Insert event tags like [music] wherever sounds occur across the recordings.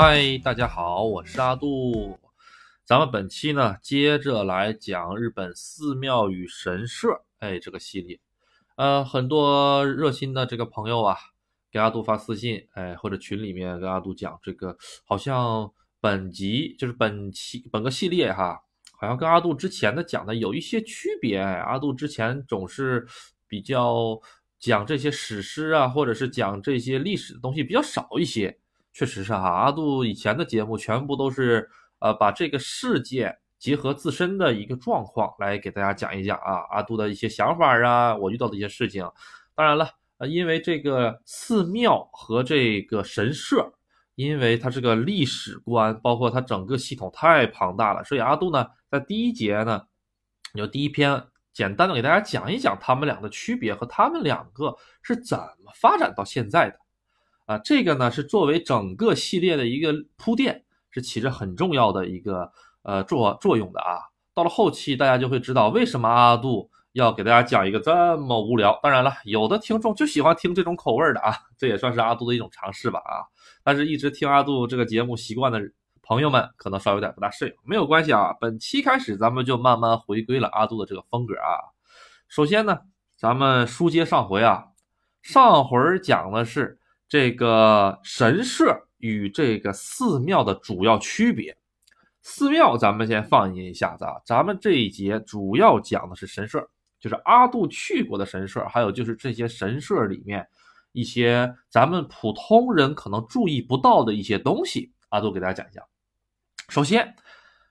嗨，大家好，我是阿杜。咱们本期呢，接着来讲日本寺庙与神社，哎，这个系列。呃，很多热心的这个朋友啊，给阿杜发私信，哎，或者群里面跟阿杜讲，这个好像本集就是本期本个系列哈，好像跟阿杜之前的讲的有一些区别。哎阿杜之前总是比较讲这些史诗啊，或者是讲这些历史的东西比较少一些。确实是哈，阿杜以前的节目全部都是呃把这个事件结合自身的一个状况来给大家讲一讲啊，阿杜的一些想法啊，我遇到的一些事情。当然了，呃，因为这个寺庙和这个神社，因为它这个历史观，包括它整个系统太庞大了，所以阿杜呢在第一节呢，就第一篇简单的给大家讲一讲他们俩的区别和他们两个是怎么发展到现在的。啊，这个呢是作为整个系列的一个铺垫，是起着很重要的一个呃作作用的啊。到了后期，大家就会知道为什么阿杜要给大家讲一个这么无聊。当然了，有的听众就喜欢听这种口味的啊，这也算是阿杜的一种尝试吧啊。但是，一直听阿杜这个节目习惯的朋友们，可能稍微有点不大适应，没有关系啊。本期开始，咱们就慢慢回归了阿杜的这个风格啊。首先呢，咱们书接上回啊，上回讲的是。这个神社与这个寺庙的主要区别，寺庙咱们先放一下子啊，咱们这一节主要讲的是神社，就是阿杜去过的神社，还有就是这些神社里面一些咱们普通人可能注意不到的一些东西，阿杜给大家讲一讲。首先，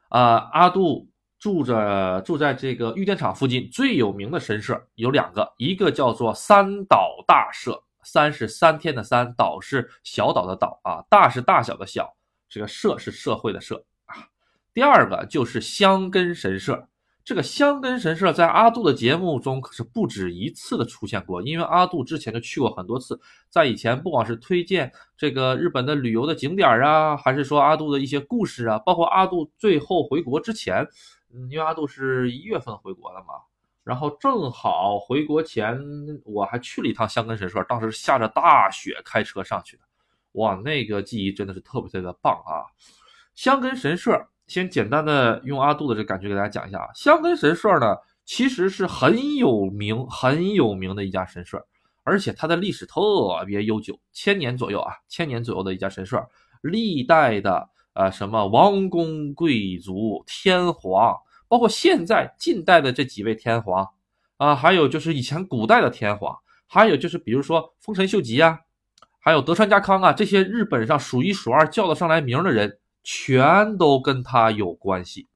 啊，阿杜住着住在这个玉电厂附近，最有名的神社有两个，一个叫做三岛大社。三是三天的三，岛是小岛的岛啊，大是大小的小，这个社是社会的社啊。第二个就是香根神社，这个香根神社在阿杜的节目中可是不止一次的出现过，因为阿杜之前就去过很多次，在以前不管是推荐这个日本的旅游的景点啊，还是说阿杜的一些故事啊，包括阿杜最后回国之前，嗯，因为阿杜是一月份回国的嘛。然后正好回国前，我还去了一趟香根神社，当时下着大雪，开车上去的，哇，那个记忆真的是特别特别棒啊！香根神社，先简单的用阿杜的这感觉给大家讲一下啊。香根神社呢，其实是很有名、很有名的一家神社，而且它的历史特别悠久，千年左右啊，千年左右的一家神社，历代的呃什么王公贵族、天皇。包括现在近代的这几位天皇啊，还有就是以前古代的天皇，还有就是比如说丰臣秀吉啊，还有德川家康啊，这些日本上数一数二叫得上来名的人，全都跟他有关系。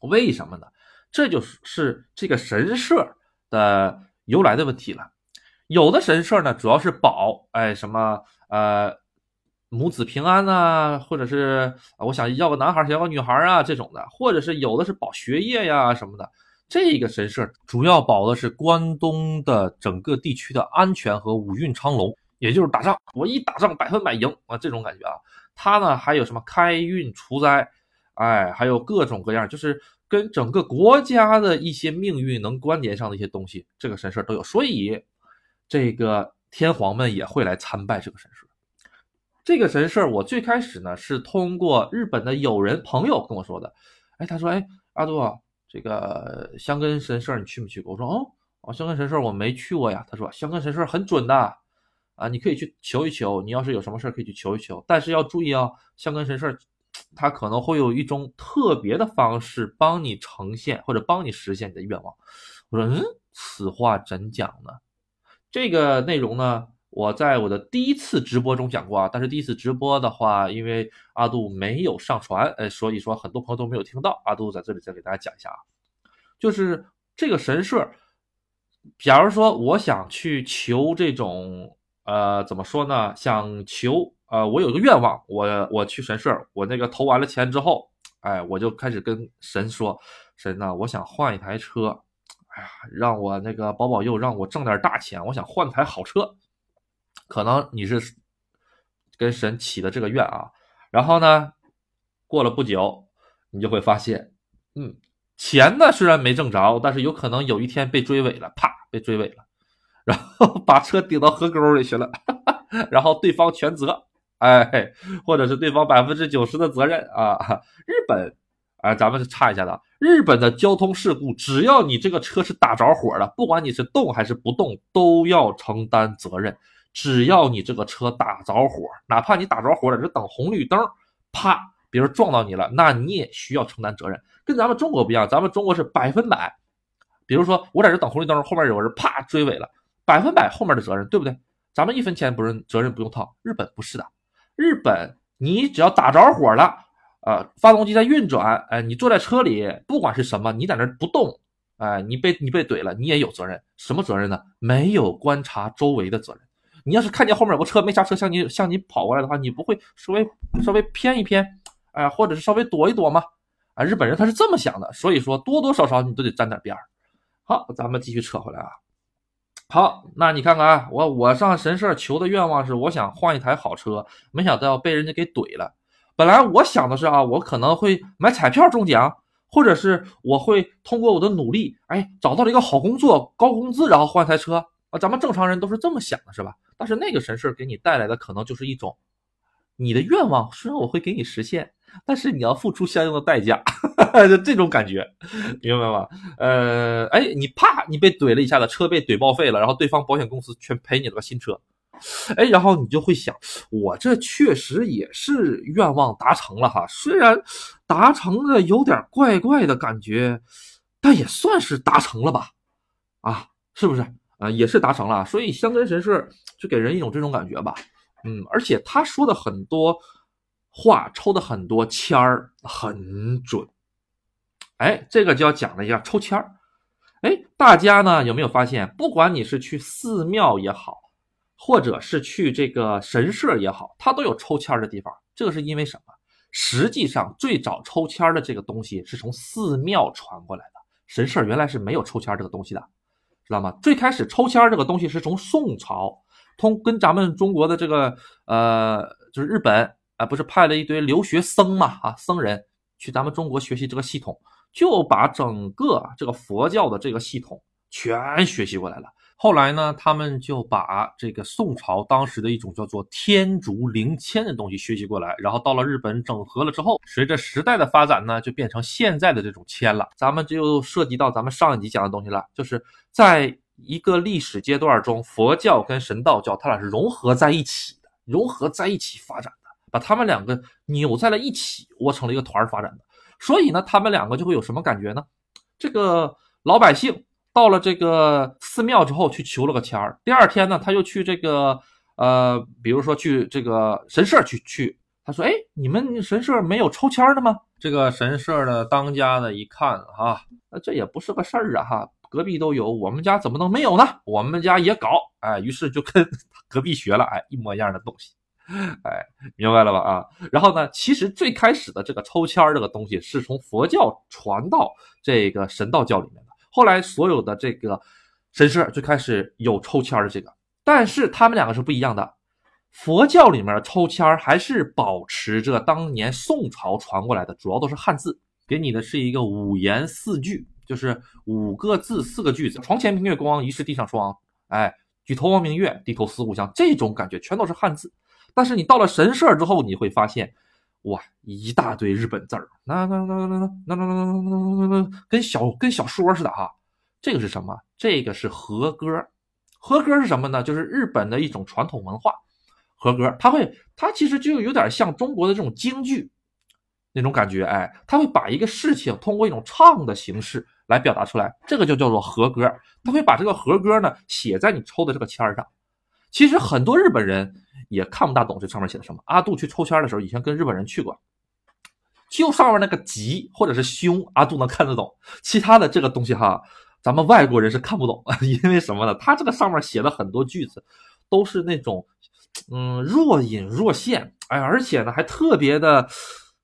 为什么呢？这就是是这个神社的由来的问题了。有的神社呢，主要是保哎什么呃。母子平安呐，或者是我想要个男孩，想要个女孩啊，这种的，或者是有的是保学业呀什么的。这个神社主要保的是关东的整个地区的安全和五运昌隆，也就是打仗，我一打仗百分百赢啊，这种感觉啊。它呢还有什么开运除灾，哎，还有各种各样，就是跟整个国家的一些命运能关联上的一些东西，这个神社都有。所以这个天皇们也会来参拜这个神社。这个神社，我最开始呢是通过日本的友人朋友跟我说的。哎，他说：“哎，阿杜，这个香根神社你去没去过？”我说：“哦，哦，香根神社我没去过呀。”他说：“香根神社很准的，啊，你可以去求一求。你要是有什么事可以去求一求，但是要注意啊，香根神社它可能会有一种特别的方式帮你呈现或者帮你实现你的愿望。”我说：“嗯，此话怎讲呢？这个内容呢？”我在我的第一次直播中讲过啊，但是第一次直播的话，因为阿杜没有上传，呃，所以说很多朋友都没有听到。阿杜在这里再给大家讲一下啊，就是这个神社，假如说我想去求这种，呃，怎么说呢？想求，呃，我有个愿望，我我去神社，我那个投完了钱之后，哎，我就开始跟神说，神呐，我想换一台车，哎呀，让我那个保保佑，让我挣点大钱，我想换台好车。可能你是跟神起的这个愿啊，然后呢，过了不久，你就会发现，嗯，钱呢虽然没挣着，但是有可能有一天被追尾了，啪，被追尾了，然后 [laughs] 把车顶到河沟里去了，哈 [laughs] 哈然后对方全责，哎，或者是对方百分之九十的责任啊。日本，啊，咱们是差一下的，日本的交通事故，只要你这个车是打着火了，不管你是动还是不动，都要承担责任。只要你这个车打着火，哪怕你打着火了，这等红绿灯，啪，别人撞到你了，那你也需要承担责任。跟咱们中国不一样，咱们中国是百分百。比如说我在这等红绿灯，后面有人啪追尾了，百分百后面的责任，对不对？咱们一分钱不是责任不用掏。日本不是的，日本你只要打着火了，呃，发动机在运转，哎，你坐在车里，不管是什么，你在那不动，哎，你被你被怼了，你也有责任。什么责任呢？没有观察周围的责任。你要是看见后面有个车没刹车向你向你跑过来的话，你不会稍微稍微偏一偏，哎，或者是稍微躲一躲吗？啊，日本人他是这么想的，所以说多多少少你都得沾点边儿。好，咱们继续扯回来啊。好，那你看看啊，我我上神社求的愿望是，我想换一台好车，没想到被人家给怼了。本来我想的是啊，我可能会买彩票中奖，或者是我会通过我的努力，哎，找到了一个好工作，高工资，然后换台车啊。咱们正常人都是这么想的，是吧？但是那个神社给你带来的可能就是一种，你的愿望虽然我会给你实现。但是你要付出相应的代价，[laughs] 就这种感觉，明白吗？呃，哎，你啪，你被怼了一下子，车被怼报废了，然后对方保险公司全赔你了个新车，哎，然后你就会想，我这确实也是愿望达成了哈，虽然达成的有点怪怪的感觉，但也算是达成了吧？啊，是不是？啊，也是达成了，所以香根神社就给人一种这种感觉吧。嗯，而且他说的很多。话抽的很多签儿很准，哎，这个就要讲了一下抽签儿。哎，大家呢有没有发现，不管你是去寺庙也好，或者是去这个神社也好，它都有抽签儿的地方。这个是因为什么？实际上最早抽签儿的这个东西是从寺庙传过来的，神社原来是没有抽签儿这个东西的，知道吗？最开始抽签儿这个东西是从宋朝通跟咱们中国的这个呃，就是日本。啊，不是派了一堆留学僧嘛？啊，僧人去咱们中国学习这个系统，就把整个这个佛教的这个系统全学习过来了。后来呢，他们就把这个宋朝当时的一种叫做天竺灵签的东西学习过来，然后到了日本整合了之后，随着时代的发展呢，就变成现在的这种签了。咱们就涉及到咱们上一集讲的东西了，就是在一个历史阶段中，佛教跟神道教它俩是融合在一起的，融合在一起发展的。把他们两个扭在了一起，窝成了一个团儿发展的。所以呢，他们两个就会有什么感觉呢？这个老百姓到了这个寺庙之后去求了个签儿，第二天呢，他又去这个呃，比如说去这个神社去去，他说：“哎，你们神社没有抽签的吗？”这个神社的当家的一看哈，那这也不是个事儿啊哈，隔壁都有，我们家怎么能没有呢？我们家也搞，哎，于是就跟隔壁学了，哎，一模一样的东西。哎，明白了吧？啊，然后呢？其实最开始的这个抽签儿这个东西是从佛教传到这个神道教里面的。后来所有的这个神社最开始有抽签的这个，但是他们两个是不一样的。佛教里面抽签儿还是保持着当年宋朝传过来的，主要都是汉字，给你的是一个五言四句，就是五个字四个句子：床前明月光，疑是地上霜。哎，举头望明月，低头思故乡。这种感觉全都是汉字。但是你到了神社之后，你会发现，哇，一大堆日本字儿，那那那那那那那那那那跟小跟小说似的哈。这个是什么？这个是和歌。和歌是什么呢？就是日本的一种传统文化。和歌，它会，它其实就有点像中国的这种京剧那种感觉，哎，它会把一个事情通过一种唱的形式来表达出来，这个就叫做和歌。它会把这个和歌呢写在你抽的这个签儿上。其实很多日本人。也看不大懂这上面写的什么。阿杜去抽签的时候，以前跟日本人去过，就上面那个吉或者是凶，阿杜能看得懂。其他的这个东西哈，咱们外国人是看不懂，[laughs] 因为什么呢？他这个上面写的很多句子都是那种，嗯，若隐若现，哎，而且呢还特别的，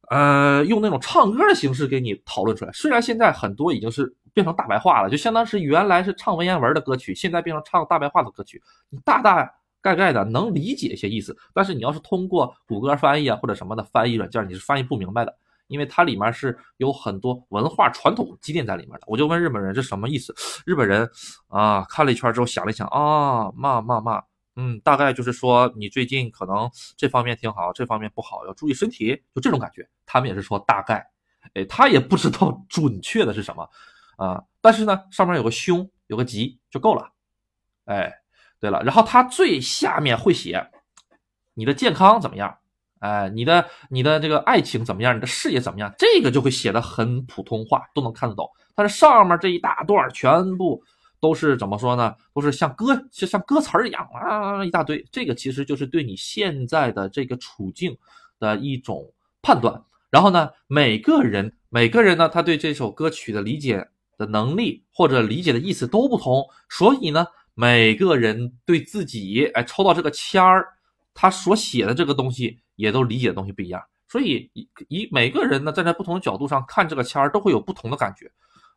呃，用那种唱歌的形式给你讨论出来。虽然现在很多已经是变成大白话了，就相当是原来是唱文言文的歌曲，现在变成唱大白话的歌曲，你大大。概概的能理解一些意思，但是你要是通过谷歌翻译啊或者什么的翻译软件，你是翻译不明白的，因为它里面是有很多文化传统积淀在里面的。我就问日本人这什么意思，日本人啊看了一圈之后想了想啊，嘛嘛嘛，嗯，大概就是说你最近可能这方面挺好，这方面不好，要注意身体，就这种感觉。他们也是说大概，哎，他也不知道 [laughs] 准确的是什么啊，但是呢，上面有个凶，有个吉就够了。哎，对了，然后他最下面会写你的健康怎么样，哎，你的你的这个爱情怎么样，你的事业怎么样，这个就会写的很普通话，都能看得懂。但是上面这一大段全部。都是怎么说呢？都是像歌，就像歌词儿一样啊，一大堆。这个其实就是对你现在的这个处境的一种判断。然后呢，每个人每个人呢，他对这首歌曲的理解的能力或者理解的意思都不同，所以呢，每个人对自己哎抽到这个签儿，他所写的这个东西也都理解的东西不一样。所以以以每个人呢站在不同的角度上看这个签儿，都会有不同的感觉。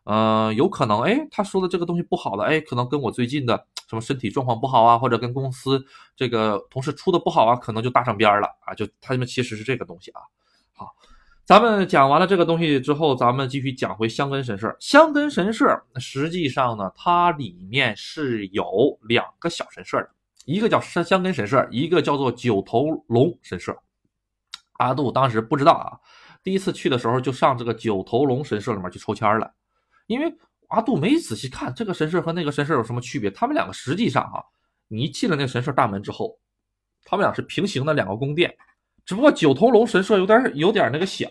呃，有可能，哎，他说的这个东西不好的，哎，可能跟我最近的什么身体状况不好啊，或者跟公司这个同事处的不好啊，可能就搭上边儿了啊，就他们其实是这个东西啊。好，咱们讲完了这个东西之后，咱们继续讲回香根神社。香根神社实际上呢，它里面是有两个小神社的，一个叫香香根神社，一个叫做九头龙神社。阿杜当时不知道啊，第一次去的时候就上这个九头龙神社里面去抽签了。因为阿杜没仔细看这个神社和那个神社有什么区别，他们两个实际上哈，你进了那个神社大门之后，他们俩是平行的两个宫殿，只不过九头龙神社有点有点那个小，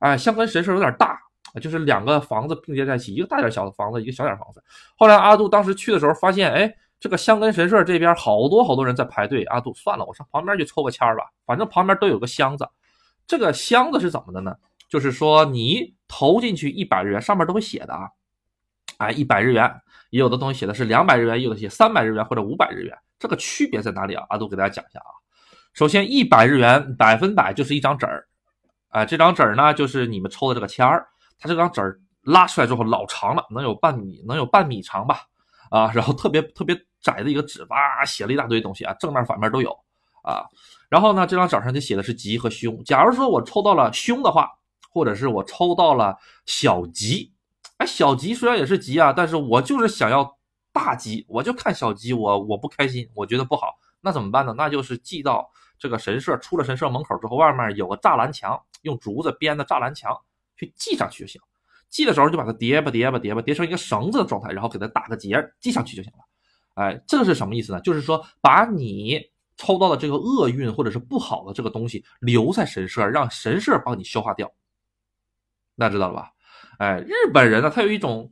哎，香根神社有点大，就是两个房子并接在一起，一个大点小的房子，一个小点房子。后来阿杜当时去的时候发现，哎，这个香根神社这边好多好多人在排队，阿杜算了，我上旁边去抽个签吧，反正旁边都有个箱子。这个箱子是怎么的呢？就是说，你投进去一百日元，上面都会写的啊，哎，一百日元，也有的东西写的是两百日元，有的写三百日元或者五百日元，这个区别在哪里啊？阿杜给大家讲一下啊。首先，一百日元百分百就是一张纸儿，哎，这张纸儿呢就是你们抽的这个签儿，它这张纸儿拉出来之后老长了，能有半米，能有半米长吧？啊，然后特别特别窄的一个纸，哇，写了一大堆东西啊，正面反面都有啊。然后呢，这张纸上就写的是吉和凶。假如说我抽到了凶的话。或者是我抽到了小吉，哎，小吉虽然也是吉啊，但是我就是想要大吉，我就看小吉，我我不开心，我觉得不好，那怎么办呢？那就是寄到这个神社，出了神社门口之后，外面有个栅栏墙，用竹子编的栅栏墙去系上去就行。系的时候就把它叠吧叠吧叠吧叠成一个绳子的状态，然后给它打个结系上去就行了。哎，这个是什么意思呢？就是说把你抽到的这个厄运或者是不好的这个东西留在神社，让神社帮你消化掉。那知道了吧？哎，日本人呢，他有一种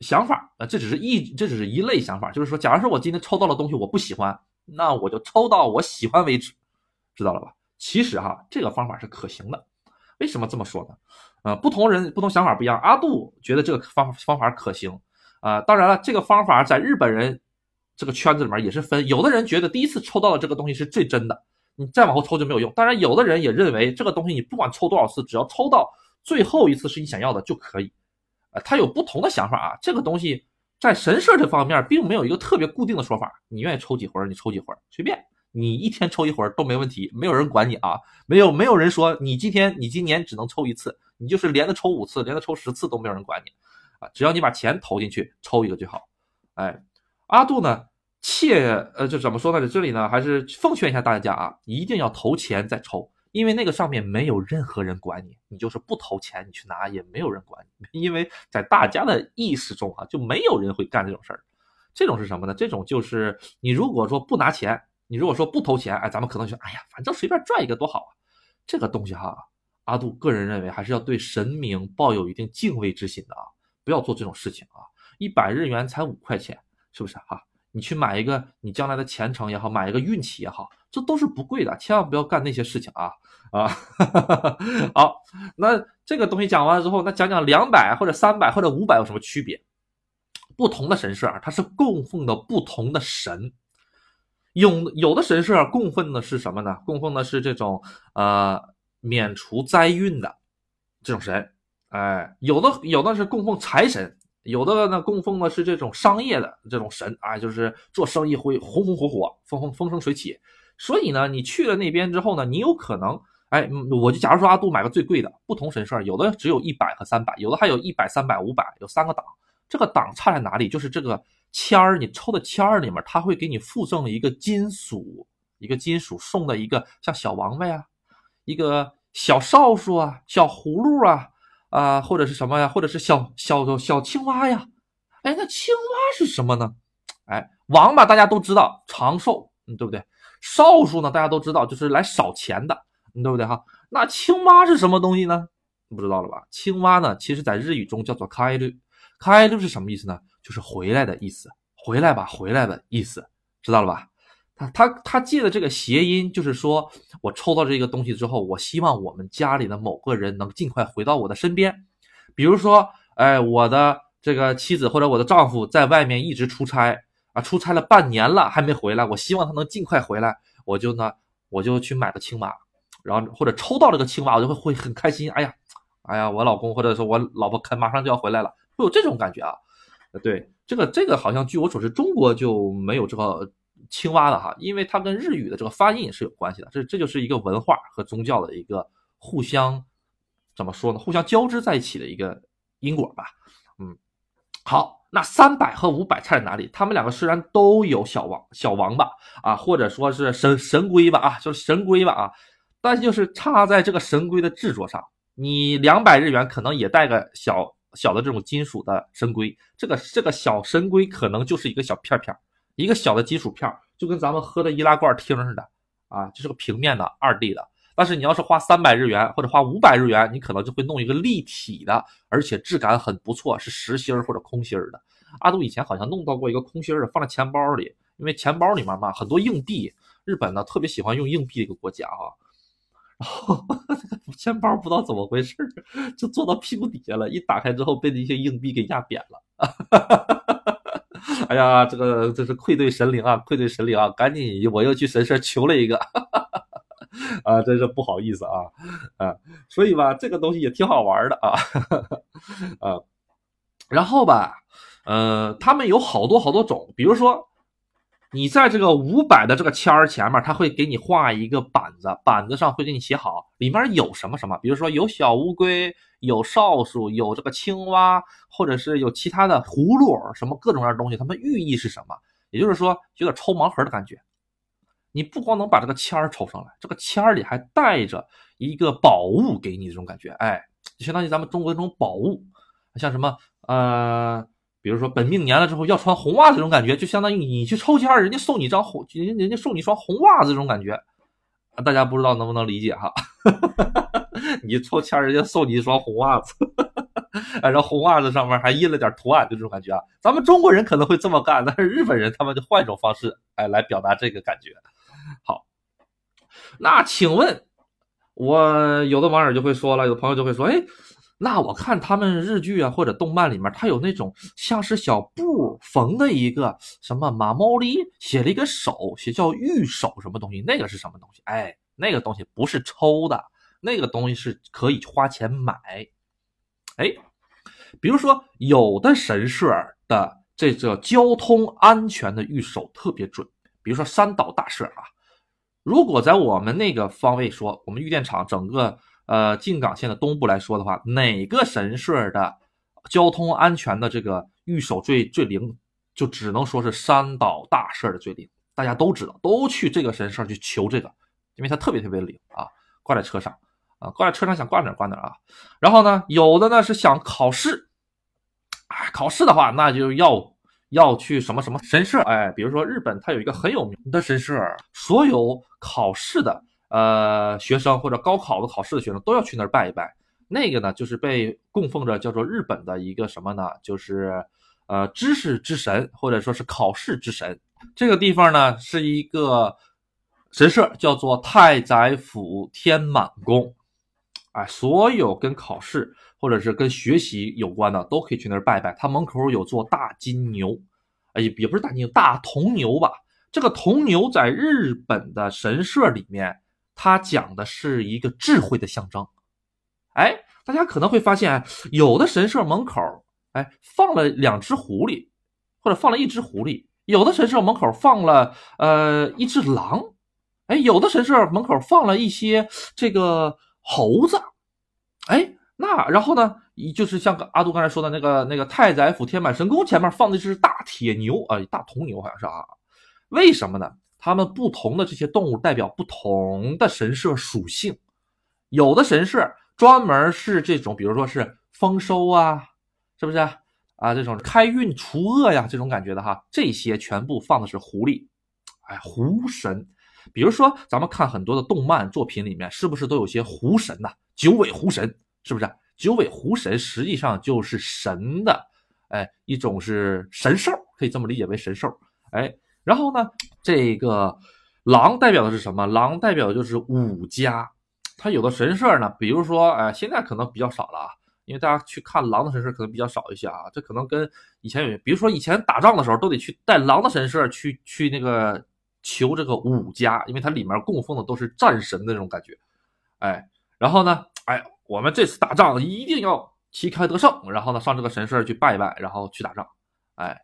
想法，呃，这只是一，这只是一类想法，就是说，假如说我今天抽到的东西我不喜欢，那我就抽到我喜欢为止，知道了吧？其实哈，这个方法是可行的。为什么这么说呢？呃，不同人不同想法不一样。阿杜觉得这个方方法可行啊。当然了，这个方法在日本人这个圈子里面也是分，有的人觉得第一次抽到的这个东西是最真的，你再往后抽就没有用。当然，有的人也认为这个东西你不管抽多少次，只要抽到。最后一次是你想要的就可以，呃，他有不同的想法啊。这个东西在神社这方面并没有一个特别固定的说法，你愿意抽几回你抽几回随便，你一天抽一会儿都没问题，没有人管你啊，没有没有人说你今天你今年只能抽一次，你就是连着抽五次，连着抽十次都没有人管你啊，只要你把钱投进去，抽一个就好。哎，阿杜呢，切，呃，就怎么说呢？这里呢，还是奉劝一下大家啊，一定要投钱再抽。因为那个上面没有任何人管你，你就是不投钱，你去拿也没有人管你。[laughs] 因为在大家的意识中啊，就没有人会干这种事儿。这种是什么呢？这种就是你如果说不拿钱，你如果说不投钱，哎，咱们可能就哎呀，反正随便赚一个多好啊。这个东西哈，阿杜个人认为还是要对神明抱有一定敬畏之心的啊，不要做这种事情啊。一百日元才五块钱，是不是哈？你去买一个你将来的前程也好，买一个运气也好。这都是不贵的，千万不要干那些事情啊啊！[laughs] 好，那这个东西讲完了之后，那讲讲两百或者三百或者五百有什么区别？不同的神社它是供奉的不同的神，有有的神社供奉的是什么呢？供奉的是这种呃免除灾运的这种神，哎，有的有的是供奉财神，有的呢供奉的是这种商业的这种神啊，就是做生意会红红火火、风风风生水起。所以呢，你去了那边之后呢，你有可能，哎，我就假如说阿杜买个最贵的，不同神社有的只有一百和三百，有的还有一百、三百、五百，有三个档。这个档差在哪里？就是这个签儿，你抽的签儿里面，它会给你附赠一个金属，一个金属送的一个像小王八呀，一个小哨数啊，小葫芦啊，啊，或者是什么呀，或者是小小小青蛙呀。哎，那青蛙是什么呢？哎，王八大家都知道长寿，嗯，对不对？哨数呢，大家都知道就是来扫钱的，对不对哈？那青蛙是什么东西呢？不知道了吧？青蛙呢，其实在日语中叫做“开律”，开律是什么意思呢？就是回来的意思，回来吧，回来的意思，知道了吧？他他他借的这个谐音，就是说我抽到这个东西之后，我希望我们家里的某个人能尽快回到我的身边。比如说，哎，我的这个妻子或者我的丈夫在外面一直出差啊，出差了半年了还没回来，我希望他能尽快回来，我就呢，我就去买个青蛙，然后或者抽到这个青蛙，我就会会很开心。哎呀。哎呀，我老公或者说我老婆肯马上就要回来了，会有这种感觉啊？对，这个这个好像据我所知，中国就没有这个青蛙的哈，因为它跟日语的这个发音是有关系的。这这就是一个文化和宗教的一个互相怎么说呢？互相交织在一起的一个因果吧。嗯，好，那三百和五百差在哪里？他们两个虽然都有小王小王八啊，或者说是神神龟吧啊，就是神龟吧啊，但就是差在这个神龟的制作上。你两百日元可能也带个小小的这种金属的神龟，这个这个小神龟可能就是一个小片片，一个小的金属片，就跟咱们喝的易拉罐听似的啊，就是个平面的二 D 的。但是你要是花三百日元或者花五百日元，你可能就会弄一个立体的，而且质感很不错，是实心儿或者空心儿的。阿杜以前好像弄到过一个空心儿的，放在钱包里，因为钱包里面嘛很多硬币，日本呢特别喜欢用硬币的一个国家啊。然后 [laughs] 钱包不知道怎么回事，就坐到屁股底下了。一打开之后，被那些硬币给压扁了。[laughs] 哎呀，这个这是愧对神灵啊，愧对神灵啊！赶紧，我又去神社求了一个。[laughs] 啊，真是不好意思啊啊！所以吧，这个东西也挺好玩的啊啊。然后吧，呃，他们有好多好多种，比如说。你在这个五百的这个签儿前面，他会给你画一个板子，板子上会给你写好里面有什么什么，比如说有小乌龟，有哨鼠，有这个青蛙，或者是有其他的葫芦，什么各种各样的东西，它们寓意是什么？也就是说，有点抽盲盒的感觉。你不光能把这个签儿抽上来，这个签儿里还带着一个宝物给你这种感觉，哎，就相当于咱们中国这种宝物，像什么呃。比如说本命年了之后要穿红袜子这种感觉，就相当于你去抽签，人家送你张红，人人家送你一双红袜子这种感觉，大家不知道能不能理解哈？[laughs] 你抽签，人家送你一双红袜子，然后红袜子上面还印了点图案，就这种感觉啊。咱们中国人可能会这么干，但是日本人他们就换一种方式，哎，来表达这个感觉。好，那请问，我有的网友就会说了，有的朋友就会说，哎。那我看他们日剧啊或者动漫里面，它有那种像是小布缝的一个什么马毛狸，写了一个手，写叫玉手什么东西？那个是什么东西？哎，那个东西不是抽的，那个东西是可以花钱买。哎，比如说有的神社的这个交通安全的玉手特别准，比如说三岛大社啊，如果在我们那个方位说，我们玉电厂整个。呃，静冈县的东部来说的话，哪个神社的交通安全的这个御守最最灵，就只能说是山岛大社的最灵。大家都知道，都去这个神社去求这个，因为它特别特别灵啊。挂在车上啊，挂在车上想挂哪挂哪啊。然后呢，有的呢是想考试，哎，考试的话那就要要去什么什么神社，哎，比如说日本它有一个很有名的神社，所有考试的。呃，学生或者高考的考试的学生都要去那儿拜一拜。那个呢，就是被供奉着叫做日本的一个什么呢？就是呃，知识之神或者说是考试之神。这个地方呢，是一个神社，叫做太宰府天满宫。哎，所有跟考试或者是跟学习有关的，都可以去那儿拜拜。它门口有座大金牛，哎，也不是大金牛，大铜牛吧？这个铜牛在日本的神社里面。它讲的是一个智慧的象征，哎，大家可能会发现，有的神社门口，哎，放了两只狐狸，或者放了一只狐狸；有的神社门口放了呃一只狼，哎，有的神社门口放了一些这个猴子，哎，那然后呢，就是像阿杜刚才说的那个那个太宰府天满神宫前面放的是大铁牛啊，大铜牛好像是啊。为什么呢？它们不同的这些动物代表不同的神社属性，有的神社专门是这种，比如说是丰收啊，是不是啊？啊，这种开运除恶呀，这种感觉的哈，这些全部放的是狐狸，哎，狐神。比如说咱们看很多的动漫作品里面，是不是都有些狐神呐？九尾狐神是不是？九尾狐神实际上就是神的，哎，一种是神兽，可以这么理解为神兽，哎。然后呢，这个狼代表的是什么？狼代表的就是武家。它有的神社呢，比如说，哎，现在可能比较少了啊，因为大家去看狼的神社可能比较少一些啊。这可能跟以前有，比如说以前打仗的时候都得去带狼的神社去去那个求这个武家，因为它里面供奉的都是战神的那种感觉。哎，然后呢，哎，我们这次打仗一定要旗开得胜，然后呢上这个神社去拜一拜，然后去打仗。哎，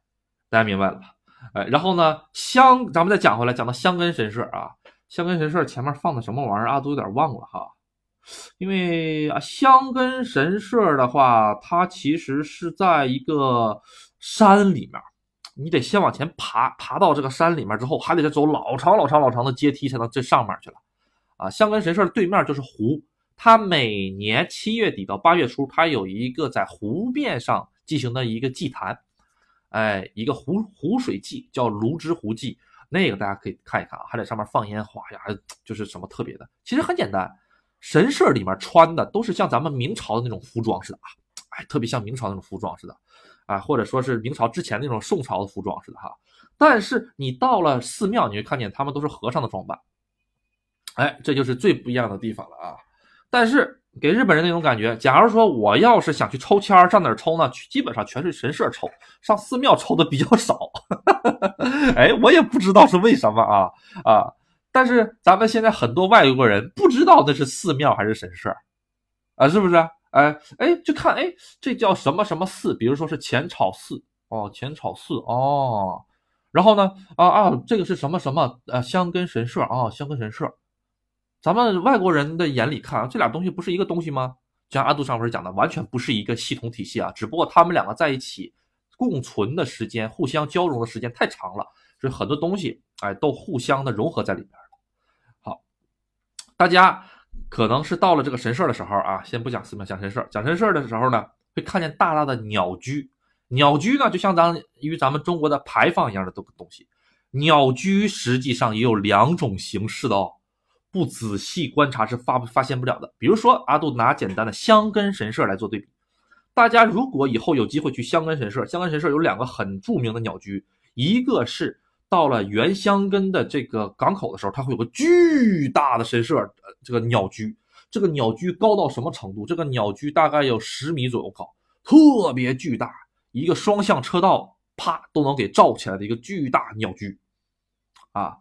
大家明白了吧？哎，然后呢，香，咱们再讲回来，讲到香根神社啊，香根神社前面放的什么玩意儿啊，都有点忘了哈。因为啊，香根神社的话，它其实是在一个山里面，你得先往前爬，爬到这个山里面之后，还得再走老长老长老长的阶梯才能这上面去了。啊，香根神社的对面就是湖，它每年七月底到八月初，它有一个在湖面上进行的一个祭坛。哎，一个湖湖水祭叫芦之湖祭，那个大家可以看一看啊，还在上面放烟花呀，就是什么特别的。其实很简单，神社里面穿的都是像咱们明朝的那种服装似的啊，哎，特别像明朝那种服装似的啊，或者说是明朝之前那种宋朝的服装似的哈。但是你到了寺庙，你会看见他们都是和尚的装扮，哎，这就是最不一样的地方了啊。但是。给日本人那种感觉，假如说我要是想去抽签上哪儿抽呢？基本上全是神社抽，上寺庙抽的比较少。[laughs] 哎，我也不知道是为什么啊啊！但是咱们现在很多外国人不知道那是寺庙还是神社啊，是不是？哎哎，就看哎，这叫什么什么寺？比如说是浅草寺哦，浅草寺哦。然后呢啊啊，这个是什么什么呃香根神社啊，香根神社。咱们外国人的眼里看啊，这俩东西不是一个东西吗？就像阿杜上文讲的，完全不是一个系统体系啊！只不过他们两个在一起共存的时间、互相交融的时间太长了，所以很多东西哎都互相的融合在里边好，大家可能是到了这个神社的时候啊，先不讲寺庙，讲神社。讲神社的时候呢，会看见大大的鸟居。鸟居呢，就相当于咱们中国的牌坊一样的东东西。鸟居实际上也有两种形式的哦。不仔细观察是发不发现不了的。比如说，阿杜拿简单的香根神社来做对比。大家如果以后有机会去香根神社，香根神社有两个很著名的鸟居，一个是到了原香根的这个港口的时候，它会有个巨大的神社，这个鸟居。这个鸟居高到什么程度？这个鸟居大概有十米左右高，特别巨大，一个双向车道啪都能给罩起来的一个巨大鸟居啊。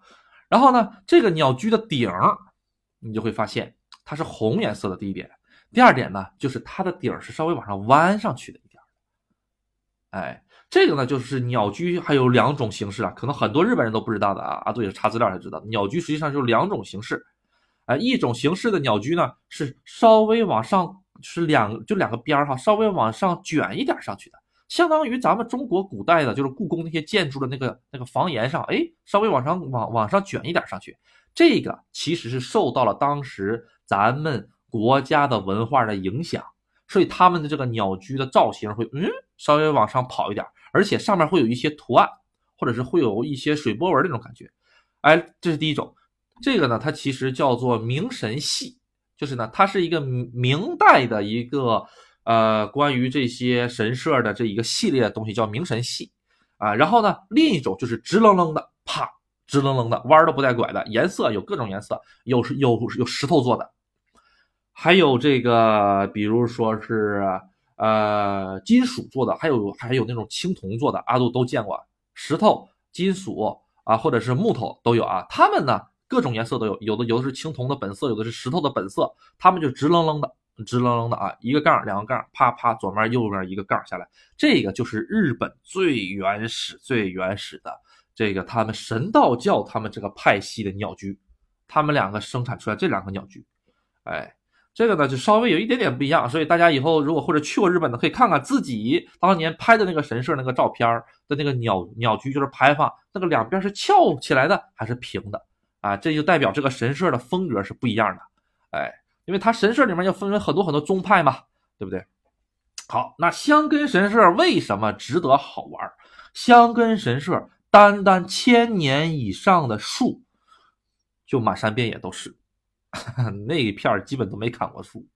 然后呢，这个鸟居的顶儿，你就会发现它是红颜色的。第一点，第二点呢，就是它的顶儿是稍微往上弯上去的一点哎，这个呢，就是鸟居还有两种形式啊，可能很多日本人都不知道的啊。阿杜也是查资料才知道，鸟居实际上就是两种形式。哎，一种形式的鸟居呢，是稍微往上，是两就两个边儿哈，稍微往上卷一点上去的。相当于咱们中国古代的，就是故宫那些建筑的那个那个房檐上，哎，稍微往上往往上卷一点上去，这个其实是受到了当时咱们国家的文化的影响，所以他们的这个鸟居的造型会嗯稍微往上跑一点，而且上面会有一些图案，或者是会有一些水波纹那种感觉，哎，这是第一种。这个呢，它其实叫做明神系，就是呢，它是一个明代的一个。呃，关于这些神社的这一个系列的东西叫明神系啊，然后呢，另一种就是直愣愣的，啪，直愣愣的，弯都不带拐的，颜色有各种颜色，有是有有石头做的，还有这个，比如说是呃金属做的，还有还有那种青铜做的，阿杜都见过，石头、金属啊，或者是木头都有啊，它们呢各种颜色都有，有的有的是青铜的本色，有的是石头的本色，它们就直愣愣的。直愣愣的啊，一个杠，两个杠，啪啪，左面右面一个杠下来，这个就是日本最原始、最原始的这个他们神道教他们这个派系的鸟居，他们两个生产出来这两个鸟居，哎，这个呢就稍微有一点点不一样，所以大家以后如果或者去过日本的，可以看看自己当年拍的那个神社那个照片的那个鸟鸟居，就是牌坊那个两边是翘起来的还是平的。啊？这就代表这个神社的风格是不一样的，哎，因为它神社里面要分为很多很多宗派嘛，对不对？好，那香根神社为什么值得好玩？香根神社单单千年以上的树，就满山遍野都是。[laughs] 那一片基本都没砍过树，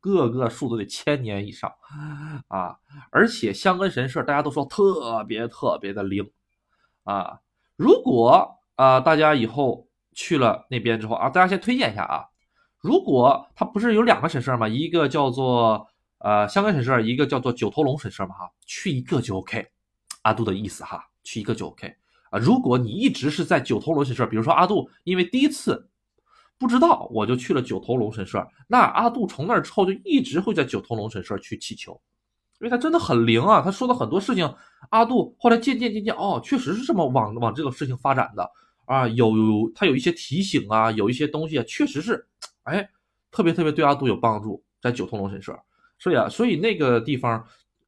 个个树都得千年以上啊！而且香根神社大家都说特别特别的灵啊！如果啊大家以后去了那边之后啊，大家先推荐一下啊！如果它不是有两个神社吗？一个叫做呃香港神社，一个叫做九头龙神社嘛哈，去一个就 OK。阿杜的意思哈，去一个就 OK 啊！如果你一直是在九头龙神社，比如说阿杜因为第一次。不知道，我就去了九头龙神社。那阿杜从那儿之后就一直会在九头龙神社去祈求，因为他真的很灵啊。他说的很多事情，阿杜后来渐渐渐渐哦，确实是这么往往这个事情发展的啊。有他有一些提醒啊，有一些东西啊，确实是哎，特别特别对阿杜有帮助。在九头龙神社，所以啊，所以那个地方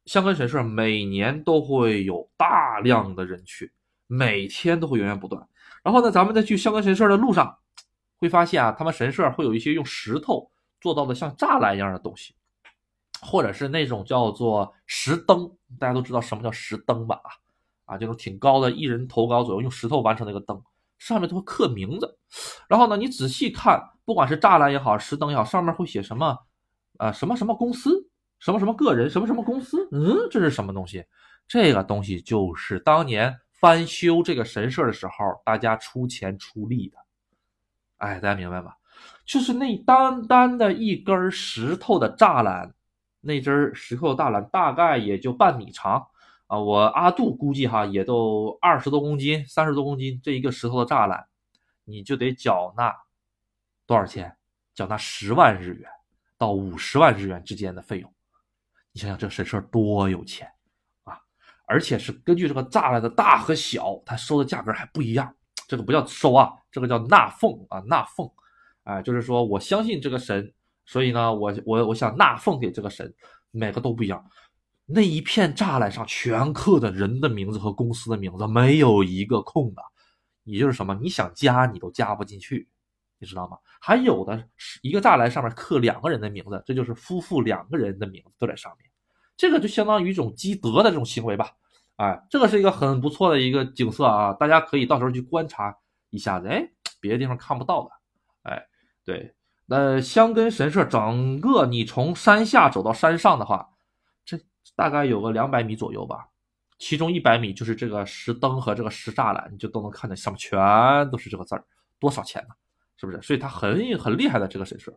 香根神社每年都会有大量的人去，每天都会源源不断。然后呢，咱们在去香根神社的路上。会发现啊，他们神社会有一些用石头做到的像栅栏一样的东西，或者是那种叫做石灯，大家都知道什么叫石灯吧？啊，啊，这种挺高的，一人头高左右，用石头完成那个灯，上面都会刻名字。然后呢，你仔细看，不管是栅栏也好，石灯也好，上面会写什么？啊，什么什么公司，什么什么个人，什么什么公司？嗯，这是什么东西？这个东西就是当年翻修这个神社的时候，大家出钱出力的。哎，大家明白吗？就是那单单的一根石头的栅栏，那根石头栅栏大概也就半米长啊。我阿杜估计哈，也都二十多公斤、三十多公斤。这一个石头的栅栏，你就得缴纳多少钱？缴纳十万日元到五十万日元之间的费用。你想想，这神社多有钱啊！而且是根据这个栅栏的大和小，它收的价格还不一样。这个不叫收啊，这个叫纳俸啊，纳俸，哎，就是说我相信这个神，所以呢，我我我想纳俸给这个神，每个都不一样。那一片栅栏上全刻的人的名字和公司的名字，没有一个空的，也就是什么，你想加你都加不进去，你知道吗？还有的是一个栅栏上面刻两个人的名字，这就是夫妇两个人的名字都在上面，这个就相当于一种积德的这种行为吧。哎，这个是一个很不错的一个景色啊，大家可以到时候去观察一下子。哎，别的地方看不到的。哎，对，那香根神社整个你从山下走到山上的话，大概有个两百米左右吧，其中一百米就是这个石灯和这个石栅栏，你就都能看见上面全都是这个字儿，多少钱呢？是不是？所以它很很厉害的这个神社。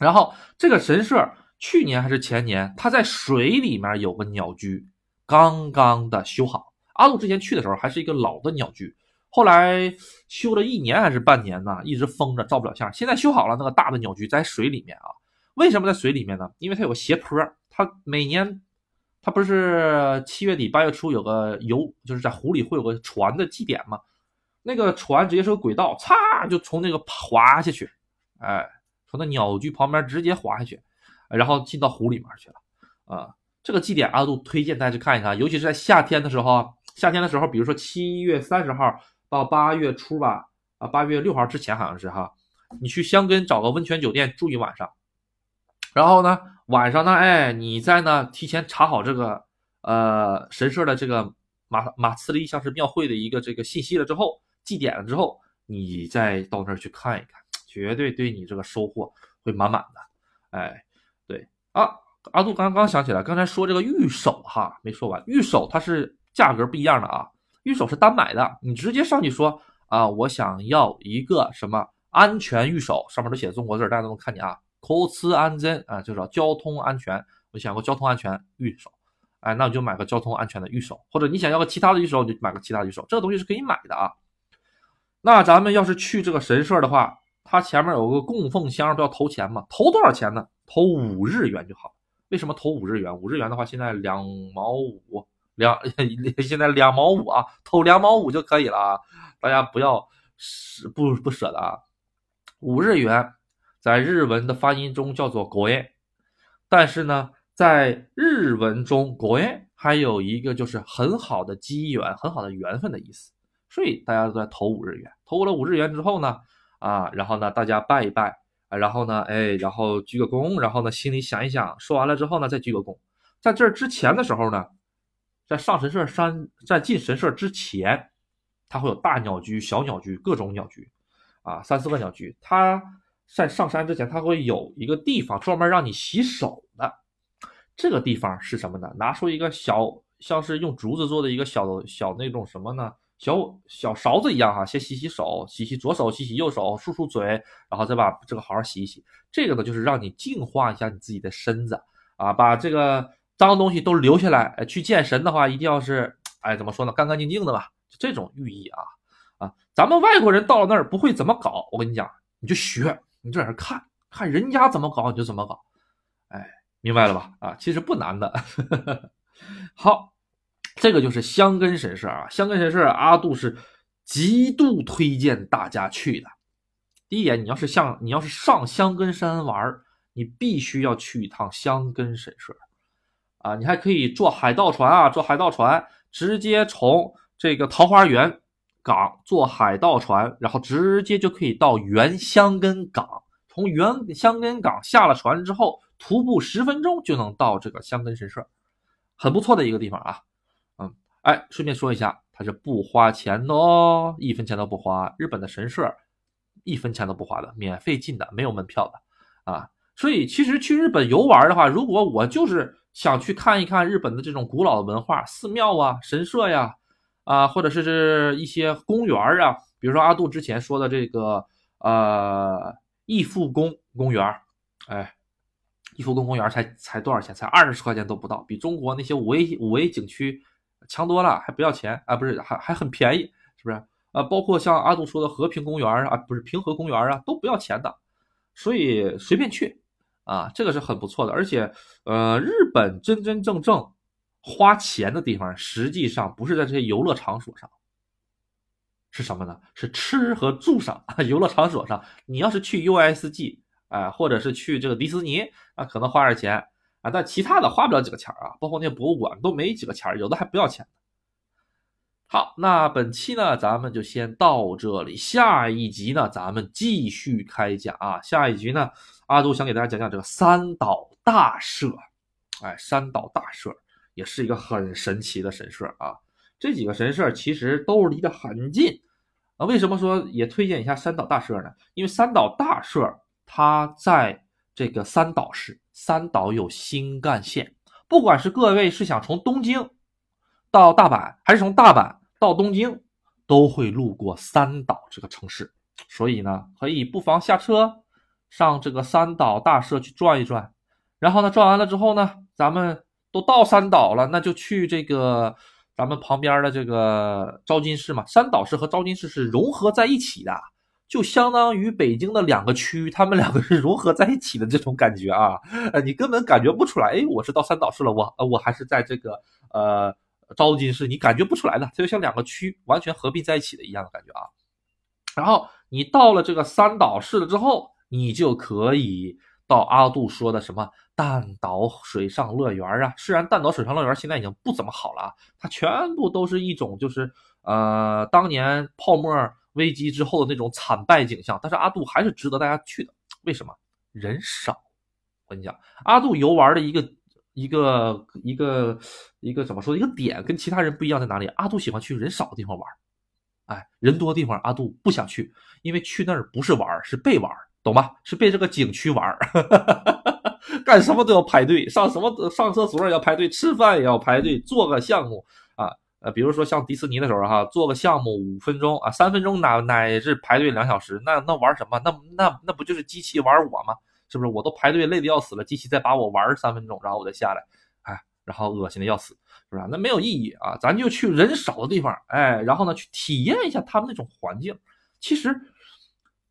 然后这个神社去年还是前年，它在水里面有个鸟居。刚刚的修好，阿杜之前去的时候还是一个老的鸟居，后来修了一年还是半年呢，一直封着照不了相。现在修好了，那个大的鸟居在水里面啊。为什么在水里面呢？因为它有个斜坡，它每年它不是七月底八月初有个游，就是在湖里会有个船的祭典嘛。那个船直接是个轨道，嚓就从那个滑下去，哎，从那鸟居旁边直接滑下去，然后进到湖里面去了啊。这个祭典阿杜推荐大家去看一看，尤其是在夏天的时候。夏天的时候，比如说七月三十号到八月初吧，啊，八月六号之前好像是哈，你去香根找个温泉酒店住一晚上，然后呢，晚上呢，哎，你在呢提前查好这个呃神社的这个马马茨利像是庙会的一个这个信息了之后，祭典了之后，你再到那儿去看一看，绝对对你这个收获会满满的。哎，对啊。阿杜刚刚想起来，刚才说这个玉手哈没说完，玉手它是价格不一样的啊，玉手是单买的，你直接上去说啊，我想要一个什么安全玉手，上面都写中国字，大家都能看见啊，投资安全啊，就是交通安全，我想过交通安全玉手，哎，那我就买个交通安全的玉手，或者你想要个其他的玉手，就买个其他的玉手，这个东西是可以买的啊。那咱们要是去这个神社的话，它前面有个供奉箱，不要投钱吗？投多少钱呢？投五日元就好。为什么投五日元？五日元的话，现在两毛五，两 [laughs] 现在两毛五啊，投两毛五就可以了啊！大家不要舍不不舍得啊！五日元，在日文的发音中叫做国宴，但是呢，在日文中国宴还有一个就是很好的机缘、很好的缘分的意思，所以大家都在投五日元。投了五日元之后呢，啊，然后呢，大家拜一拜，啊，然后呢，哎，然后鞠个躬，然后呢，心里想一想，说完了之后呢，再鞠个躬。在这之前的时候呢，在上神社山，在进神社之前，它会有大鸟居、小鸟居、各种鸟居，啊，三四个鸟居，它。在上山之前，它会有一个地方专门让你洗手的。这个地方是什么呢？拿出一个小，像是用竹子做的一个小小那种什么呢？小小勺子一样哈，先洗洗手，洗洗左手，洗洗右手，漱漱嘴，然后再把这个好好洗一洗。这个呢，就是让你净化一下你自己的身子啊，把这个脏东西都留下来。去见神的话，一定要是哎，怎么说呢？干干净净的吧，就这种寓意啊啊！咱们外国人到了那儿不会怎么搞，我跟你讲，你就学。你这在看看人家怎么搞，你就怎么搞，哎，明白了吧？啊，其实不难的。[laughs] 好，这个就是香根神社啊。香根神社，阿杜是极度推荐大家去的。第一点，你要是像你要是上香根山玩，你必须要去一趟香根神社啊。你还可以坐海盗船啊，坐海盗船直接从这个桃花源。港坐海盗船，然后直接就可以到原香根港。从原香根港下了船之后，徒步十分钟就能到这个香根神社，很不错的一个地方啊。嗯，哎，顺便说一下，它是不花钱的哦，一分钱都不花。日本的神社一分钱都不花的，免费进的，没有门票的啊。所以其实去日本游玩的话，如果我就是想去看一看日本的这种古老的文化、寺庙啊、神社呀。啊或者是是一些公园啊，比如说阿杜之前说的这个呃义父宫公园哎，义父宫公园才才多少钱？才二十块钱都不到，比中国那些五 A 五 A 景区强多了，还不要钱啊？不是，还还很便宜，是不是？啊，包括像阿杜说的和平公园啊，不是平和公园啊，都不要钱的，所以随便去啊，这个是很不错的，而且呃，日本真真正正。花钱的地方实际上不是在这些游乐场所上，是什么呢？是吃和住上。[laughs] 游乐场所上，你要是去 USG，哎，或者是去这个迪士尼，啊，可能花点钱啊，但其他的花不了几个钱啊。包括那些博物馆都没几个钱，有的还不要钱。好，那本期呢，咱们就先到这里，下一集呢，咱们继续开讲啊。下一集呢，阿杜想给大家讲讲这个三岛大社，哎，三岛大社。也是一个很神奇的神社啊！这几个神社其实都离得很近啊。为什么说也推荐一下三岛大社呢？因为三岛大社它在这个三岛市，三岛有新干线，不管是各位是想从东京到大阪，还是从大阪到东京，都会路过三岛这个城市，所以呢，可以不妨下车上这个三岛大社去转一转，然后呢，转完了之后呢，咱们。都到三岛了，那就去这个咱们旁边的这个昭金市嘛。三岛市和昭金市是融合在一起的，就相当于北京的两个区，他们两个是融合在一起的这种感觉啊。呃，你根本感觉不出来，哎，我是到三岛市了，我我还是在这个呃昭金市，你感觉不出来的，它就像两个区完全合并在一起的一样的感觉啊。然后你到了这个三岛市了之后，你就可以。到阿杜说的什么弹岛水上乐园啊？虽然弹岛水上乐园现在已经不怎么好了，它全部都是一种就是呃当年泡沫危机之后的那种惨败景象。但是阿杜还是值得大家去的，为什么？人少。我跟你讲，阿杜游玩的一个一个一个一个怎么说？一个点跟其他人不一样在哪里？阿杜喜欢去人少的地方玩，哎，人多地方阿杜不想去，因为去那儿不是玩，是被玩。懂吧？是被这个景区玩儿，[laughs] 干什么都要排队，上什么上厕所也要排队，吃饭也要排队，做个项目啊，呃，比如说像迪士尼的时候哈，做个项目五分钟啊，三分钟乃乃至排队两小时，那那玩什么？那那那不就是机器玩我吗？是不是？我都排队累得要死了，机器再把我玩三分钟，然后我再下来，哎，然后恶心的要死，是吧？那没有意义啊，咱就去人少的地方，哎，然后呢，去体验一下他们那种环境，其实。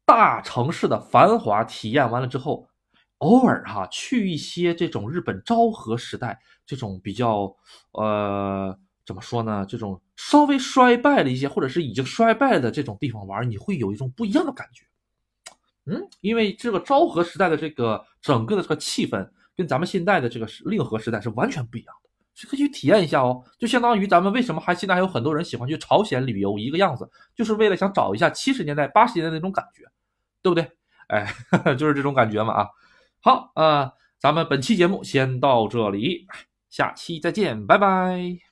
大城市的繁华体验完了之后，偶尔哈去一些这种日本昭和时代这种比较呃怎么说呢？这种稍微衰败了一些，或者是已经衰败的这种地方玩，你会有一种不一样的感觉。嗯，因为这个昭和时代的这个整个的这个气氛跟咱们现在的这个令和时代是完全不一样可以去体验一下哦。就相当于咱们为什么还现在还有很多人喜欢去朝鲜旅游一个样子，就是为了想找一下七十年代、八十年代那种感觉，对不对？哎，[laughs] 就是这种感觉嘛啊。好，呃，咱们本期节目先到这里，下期再见，拜拜。